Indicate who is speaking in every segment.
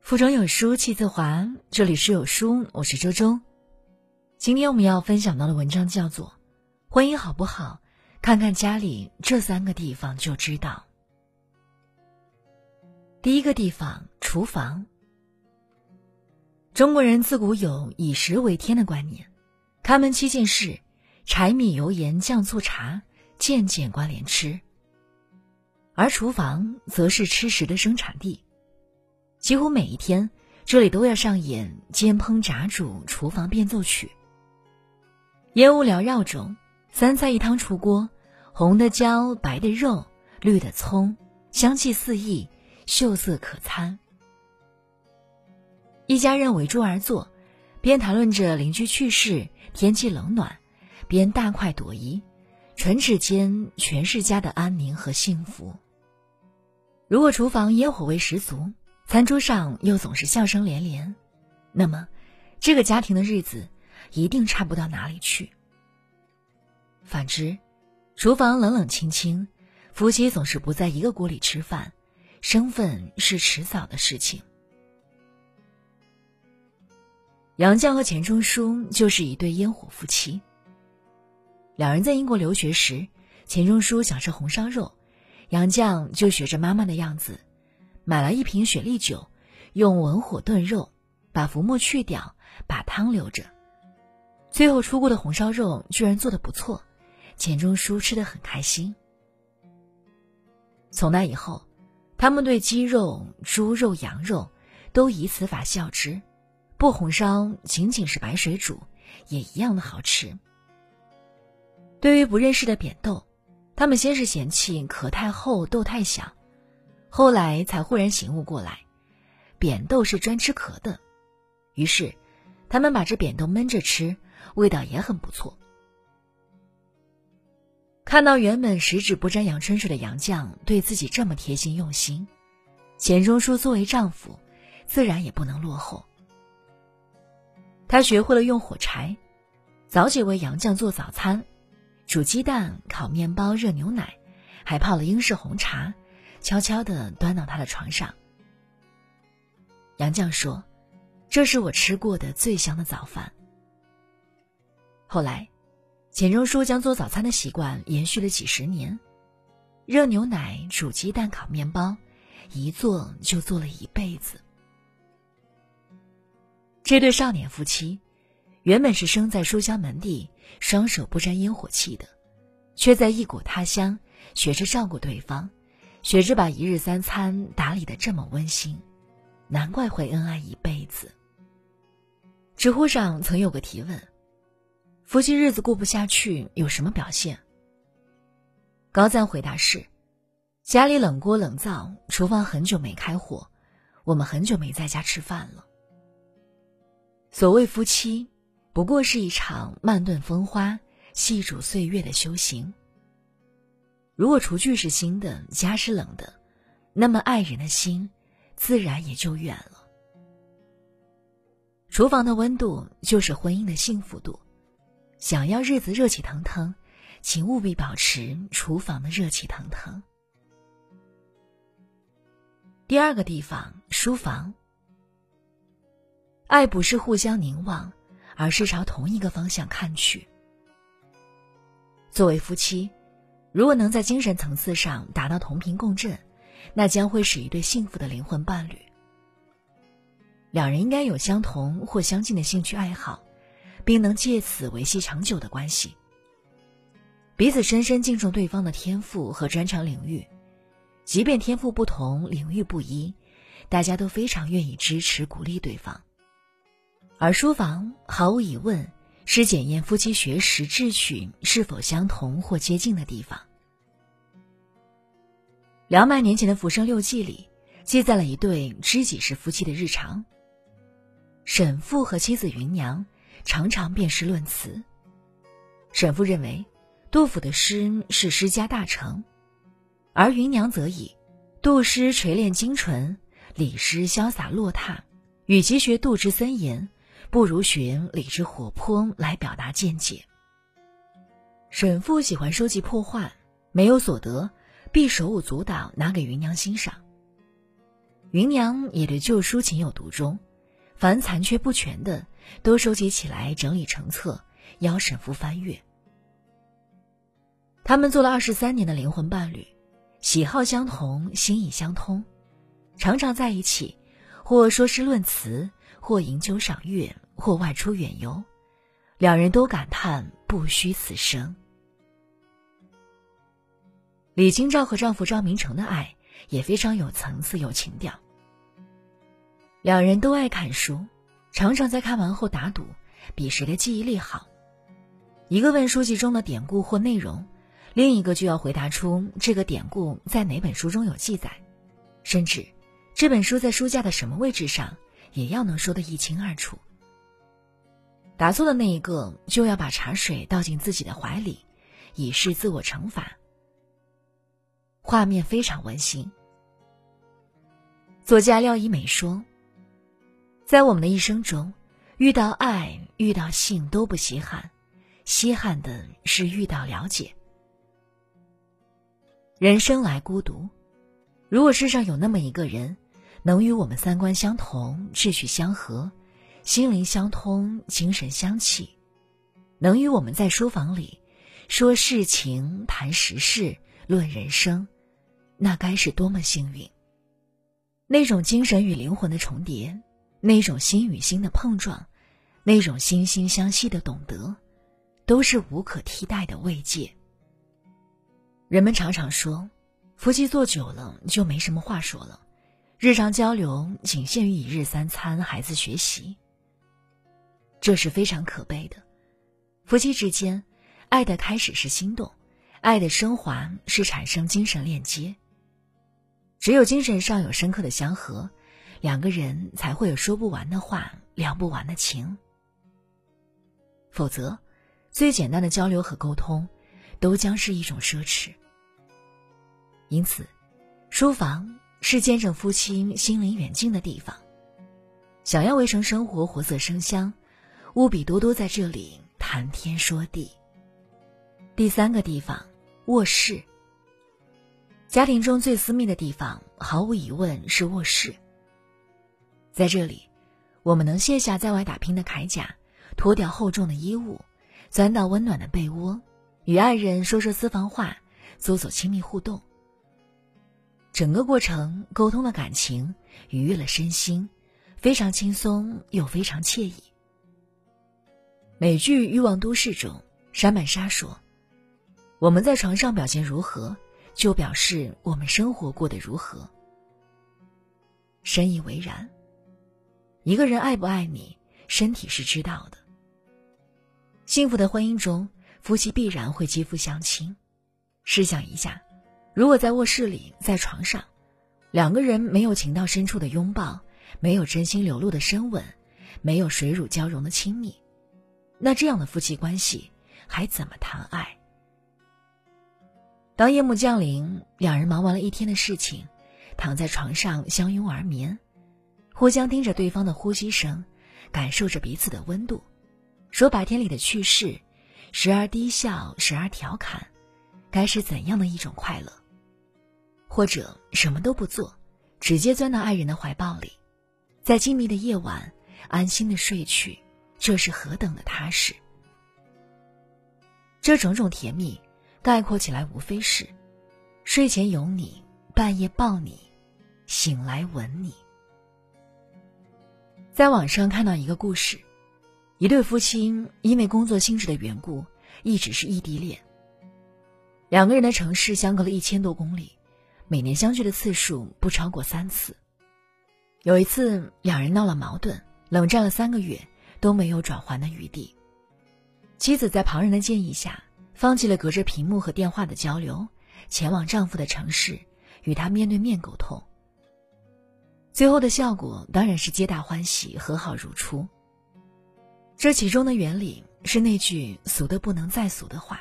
Speaker 1: 腹中有书气自华，这里是有书，我是周周。今天我们要分享到的文章叫做《婚姻好不好，看看家里这三个地方就知道》。第一个地方，厨房。中国人自古有以食为天的观念，开门七件事：柴米油盐酱醋茶，渐渐关联吃。而厨房则是吃食的生产地。几乎每一天，这里都要上演煎烹炸煮厨房变奏曲。烟雾缭绕中，三菜一汤出锅，红的椒，白的肉，绿的葱，香气四溢，秀色可餐。一家人围桌而坐，边谈论着邻居去世、天气冷暖，边大快朵颐，唇齿间全是家的安宁和幸福。如果厨房烟火味十足，餐桌上又总是笑声连连，那么，这个家庭的日子一定差不到哪里去。反之，厨房冷冷清清，夫妻总是不在一个锅里吃饭，生分是迟早的事情。杨绛和钱钟书就是一对烟火夫妻。两人在英国留学时，钱钟书想吃红烧肉，杨绛就学着妈妈的样子。买了一瓶雪莉酒，用文火炖肉，把浮沫去掉，把汤留着。最后出锅的红烧肉居然做的不错，钱钟书吃的很开心。从那以后，他们对鸡肉、猪肉、羊肉都以此法孝之，不红烧仅仅是白水煮，也一样的好吃。对于不认识的扁豆，他们先是嫌弃壳太厚，豆太小。后来才忽然醒悟过来，扁豆是专吃壳的，于是他们把这扁豆焖着吃，味道也很不错。看到原本十指不沾阳春水的杨绛对自己这么贴心用心，钱钟书作为丈夫，自然也不能落后。他学会了用火柴，早起为杨绛做早餐，煮鸡蛋、烤面包、热牛奶，还泡了英式红茶。悄悄地端到他的床上。杨绛说：“这是我吃过的最香的早饭。”后来，钱钟书将做早餐的习惯延续了几十年，热牛奶、煮鸡蛋、烤面包，一做就做了一辈子。这对少年夫妻，原本是生在书香门第、双手不沾烟火气的，却在异国他乡学着照顾对方。学着把一日三餐打理的这么温馨，难怪会恩爱一辈子。知乎上曾有个提问：夫妻日子过不下去有什么表现？高赞回答是：家里冷锅冷灶，厨房很久没开火，我们很久没在家吃饭了。所谓夫妻，不过是一场慢炖风花、细煮岁月的修行。如果厨具是新的，家是冷的，那么爱人的心，自然也就远了。厨房的温度就是婚姻的幸福度，想要日子热气腾腾，请务必保持厨房的热气腾腾。第二个地方，书房。爱不是互相凝望，而是朝同一个方向看去。作为夫妻。如果能在精神层次上达到同频共振，那将会是一对幸福的灵魂伴侣。两人应该有相同或相近的兴趣爱好，并能借此维系长久的关系。彼此深深敬重对方的天赋和专长领域，即便天赋不同、领域不一，大家都非常愿意支持鼓励对方。而书房毫无疑问。是检验夫妻学识志趣是否相同或接近的地方。两百年前的《浮生六记》里，记载了一对知己是夫妻的日常。沈复和妻子芸娘常常辩诗论词。沈复认为，杜甫的诗是诗家大成，而芸娘则以杜诗锤炼精纯，李诗潇洒落拓，与其学杜之森严。不如寻理智活泼来表达见解。沈父喜欢收集破画，没有所得，必手舞足蹈拿给芸娘欣赏。芸娘也对旧书情有独钟，凡残缺不全的，都收集起来整理成册，邀沈父翻阅。他们做了二十三年的灵魂伴侣，喜好相同，心意相通，常常在一起，或说诗论词，或饮酒赏月，或外出远游，两人都感叹不虚此生。李清照和丈夫赵明诚的爱也非常有层次、有情调。两人都爱看书，常常在看完后打赌，比谁的记忆力好。一个问书籍中的典故或内容，另一个就要回答出这个典故在哪本书中有记载，甚至这本书在书架的什么位置上，也要能说得一清二楚。答错的那一个就要把茶水倒进自己的怀里，以示自我惩罚。画面非常温馨。作家廖一美说。在我们的一生中，遇到爱、遇到性都不稀罕，稀罕的是遇到了解。人生来孤独，如果世上有那么一个人，能与我们三观相同、志趣相合、心灵相通、精神相契，能与我们在书房里说事情、谈时事、论人生，那该是多么幸运！那种精神与灵魂的重叠。那种心与心的碰撞，那种惺惺相惜的懂得，都是无可替代的慰藉。人们常常说，夫妻做久了就没什么话说了，日常交流仅限于一日三餐、孩子学习。这是非常可悲的。夫妻之间，爱的开始是心动，爱的升华是产生精神链接。只有精神上有深刻的相合。两个人才会有说不完的话，聊不完的情。否则，最简单的交流和沟通，都将是一种奢侈。因此，书房是见证夫妻心灵远近的地方。想要围城生活活色生香，务必多多在这里谈天说地。第三个地方，卧室。家庭中最私密的地方，毫无疑问是卧室。在这里，我们能卸下在外打拼的铠甲，脱掉厚重的衣物，钻到温暖的被窝，与爱人说说私房话，做做亲密互动。整个过程沟通了感情，愉悦了身心，非常轻松又非常惬意。美剧《欲望都市》中，山本莎说：“我们在床上表现如何，就表示我们生活过得如何。”深以为然。一个人爱不爱你，身体是知道的。幸福的婚姻中，夫妻必然会肌肤相亲。试想一下，如果在卧室里，在床上，两个人没有情到深处的拥抱，没有真心流露的深吻，没有水乳交融的亲密，那这样的夫妻关系还怎么谈爱？当夜幕降临，两人忙完了一天的事情，躺在床上相拥而眠。互相听着对方的呼吸声，感受着彼此的温度，说白天里的趣事，时而低笑，时而调侃，该是怎样的一种快乐？或者什么都不做，直接钻到爱人的怀抱里，在静谧的夜晚安心的睡去，这是何等的踏实！这种种甜蜜，概括起来无非是：睡前有你，半夜抱你，醒来吻你。在网上看到一个故事，一对夫妻因为工作性质的缘故，一直是异地恋。两个人的城市相隔了一千多公里，每年相聚的次数不超过三次。有一次，两人闹了矛盾，冷战了三个月，都没有转圜的余地。妻子在旁人的建议下，放弃了隔着屏幕和电话的交流，前往丈夫的城市，与他面对面沟通。最后的效果当然是皆大欢喜，和好如初。这其中的原理是那句俗的不能再俗的话：“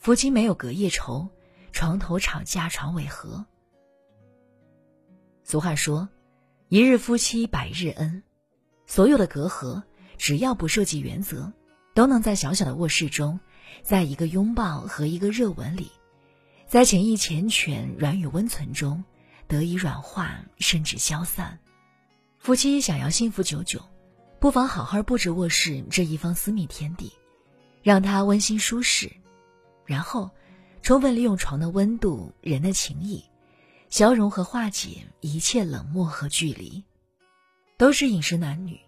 Speaker 1: 夫妻没有隔夜仇，床头吵架床尾和。”俗话说：“一日夫妻百日恩。”所有的隔阂，只要不涉及原则，都能在小小的卧室中，在一个拥抱和一个热吻里，在情意缱绻、软语温存中得以软化，甚至消散。夫妻想要幸福久久，不妨好好布置卧室这一方私密天地，让它温馨舒适，然后充分利用床的温度、人的情谊，消融和化解一切冷漠和距离。都是饮食男女，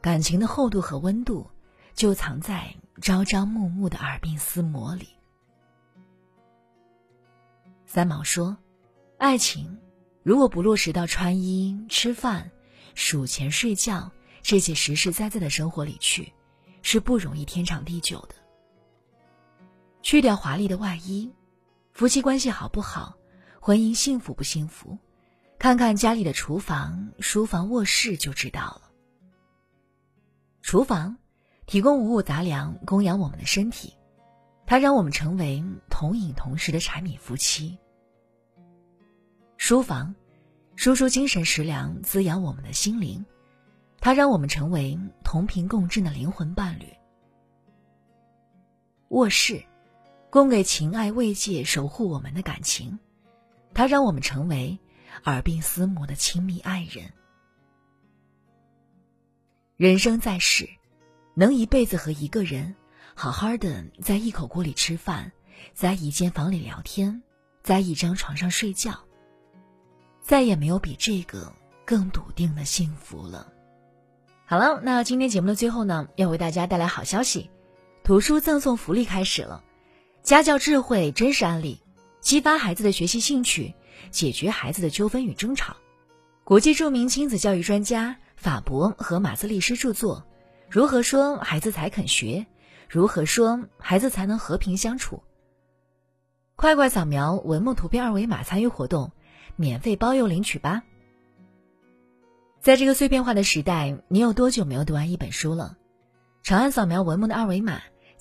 Speaker 1: 感情的厚度和温度，就藏在朝朝暮暮的耳鬓厮磨里。三毛说：“爱情如果不落实到穿衣、吃饭、数钱、睡觉这些实实在在的生活里去，是不容易天长地久的。去掉华丽的外衣，夫妻关系好不好，婚姻幸福不幸福，看看家里的厨房、书房、卧室就知道了。厨房提供五谷杂粮，供养我们的身体。”它让我们成为同饮同食的柴米夫妻。书房，输出精神食粮，滋养我们的心灵。它让我们成为同频共振的灵魂伴侣。卧室，供给情爱慰藉，守护我们的感情。它让我们成为耳鬓厮磨的亲密爱人。人生在世，能一辈子和一个人。好好的在一口锅里吃饭，在一间房里聊天，在一张床上睡觉。再也没有比这个更笃定的幸福了。好了，那今天节目的最后呢，要为大家带来好消息，图书赠送福利开始了，家教智慧真实案例，激发孩子的学习兴趣，解决孩子的纠纷与争吵。国际著名亲子教育专家法博和马斯利师著作《如何说孩子才肯学》。如何说孩子才能和平相处？快快扫描文末图片二维码参与活动，免费包邮领取吧！在这个碎片化的时代，你有多久没有读完一本书了？长按扫描文末的二维码，